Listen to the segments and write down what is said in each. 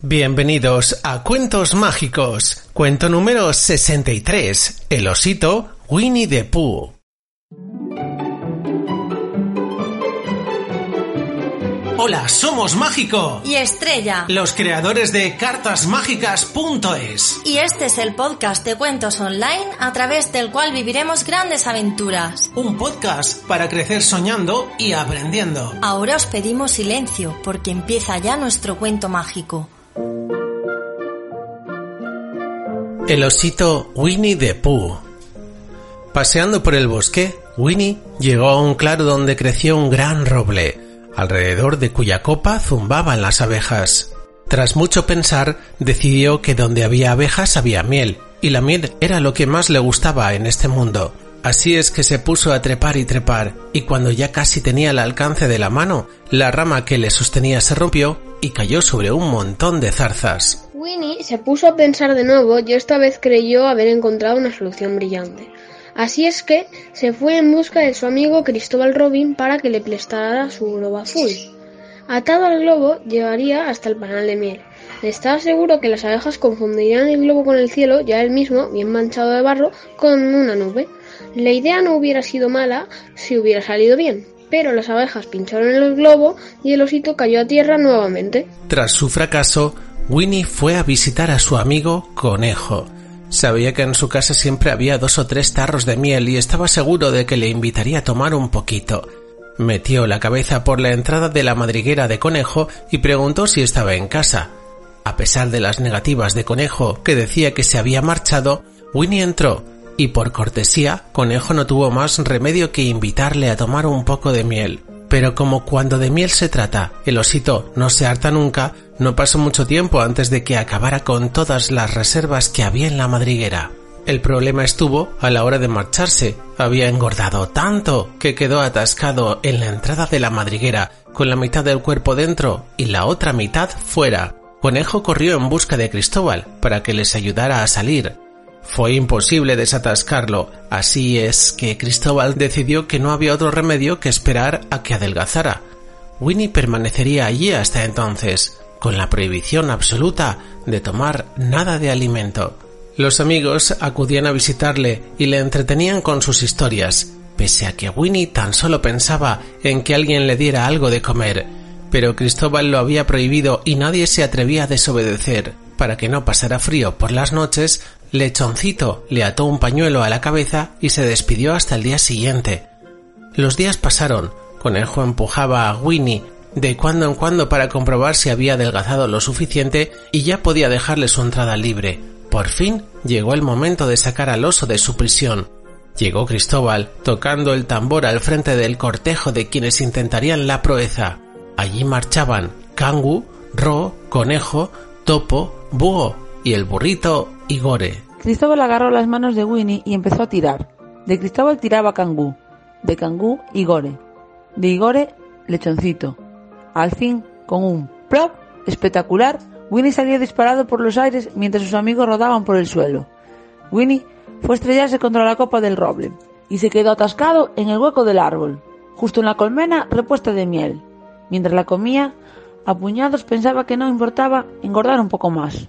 Bienvenidos a Cuentos Mágicos. Cuento número 63. El osito Winnie the Pooh. Hola, somos Mágico, y Estrella. los creadores de cartasmágicas.es. Y este es el podcast de cuentos online a través del cual viviremos grandes aventuras. Un podcast para crecer soñando y aprendiendo. Ahora os pedimos silencio porque empieza ya nuestro cuento mágico. El osito Winnie the Pooh. Paseando por el bosque, Winnie llegó a un claro donde creció un gran roble, alrededor de cuya copa zumbaban las abejas. Tras mucho pensar, decidió que donde había abejas había miel, y la miel era lo que más le gustaba en este mundo. Así es que se puso a trepar y trepar, y cuando ya casi tenía el alcance de la mano, la rama que le sostenía se rompió y cayó sobre un montón de zarzas. Winnie se puso a pensar de nuevo y esta vez creyó haber encontrado una solución brillante. Así es que se fue en busca de su amigo Cristóbal Robin para que le prestara su globo azul. Atado al globo, llegaría hasta el panal de miel. Estaba seguro que las abejas confundirían el globo con el cielo, ya él mismo, bien manchado de barro, con una nube. La idea no hubiera sido mala si hubiera salido bien, pero las abejas pincharon el globo y el osito cayó a tierra nuevamente. Tras su fracaso, Winnie fue a visitar a su amigo Conejo. Sabía que en su casa siempre había dos o tres tarros de miel y estaba seguro de que le invitaría a tomar un poquito. Metió la cabeza por la entrada de la madriguera de Conejo y preguntó si estaba en casa. A pesar de las negativas de Conejo, que decía que se había marchado, Winnie entró y por cortesía Conejo no tuvo más remedio que invitarle a tomar un poco de miel. Pero como cuando de miel se trata, el osito no se harta nunca, no pasó mucho tiempo antes de que acabara con todas las reservas que había en la madriguera. El problema estuvo a la hora de marcharse. Había engordado tanto que quedó atascado en la entrada de la madriguera, con la mitad del cuerpo dentro y la otra mitad fuera. Conejo corrió en busca de Cristóbal para que les ayudara a salir. Fue imposible desatascarlo, así es que Cristóbal decidió que no había otro remedio que esperar a que adelgazara. Winnie permanecería allí hasta entonces, con la prohibición absoluta de tomar nada de alimento. Los amigos acudían a visitarle y le entretenían con sus historias, pese a que Winnie tan solo pensaba en que alguien le diera algo de comer, pero Cristóbal lo había prohibido y nadie se atrevía a desobedecer. Para que no pasara frío por las noches, Lechoncito le ató un pañuelo a la cabeza y se despidió hasta el día siguiente. Los días pasaron. Conejo empujaba a Winnie de cuando en cuando para comprobar si había adelgazado lo suficiente y ya podía dejarle su entrada libre. Por fin llegó el momento de sacar al oso de su prisión. Llegó Cristóbal, tocando el tambor al frente del cortejo de quienes intentarían la proeza. Allí marchaban Kangu, Ro, Conejo, Topo, Búho y el burrito Igore. Cristóbal agarró las manos de Winnie y empezó a tirar. De Cristóbal tiraba Cangú, de Cangú Igore, de Igore Lechoncito. Al fin, con un plop espectacular, Winnie salió disparado por los aires mientras sus amigos rodaban por el suelo. Winnie fue a estrellarse contra la copa del roble y se quedó atascado en el hueco del árbol, justo en la colmena repuesta de miel. Mientras la comía, a puñados pensaba que no importaba engordar un poco más.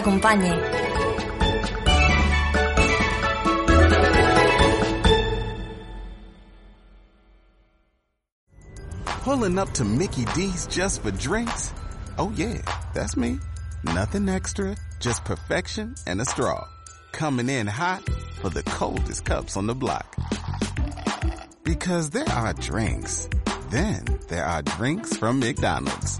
acompañe. Pulling up to Mickey D's just for drinks? Oh yeah, that's me. Nothing extra, just perfection and a straw. Coming in hot for the coldest cups on the block. Because there are drinks. Then there are drinks from McDonald's.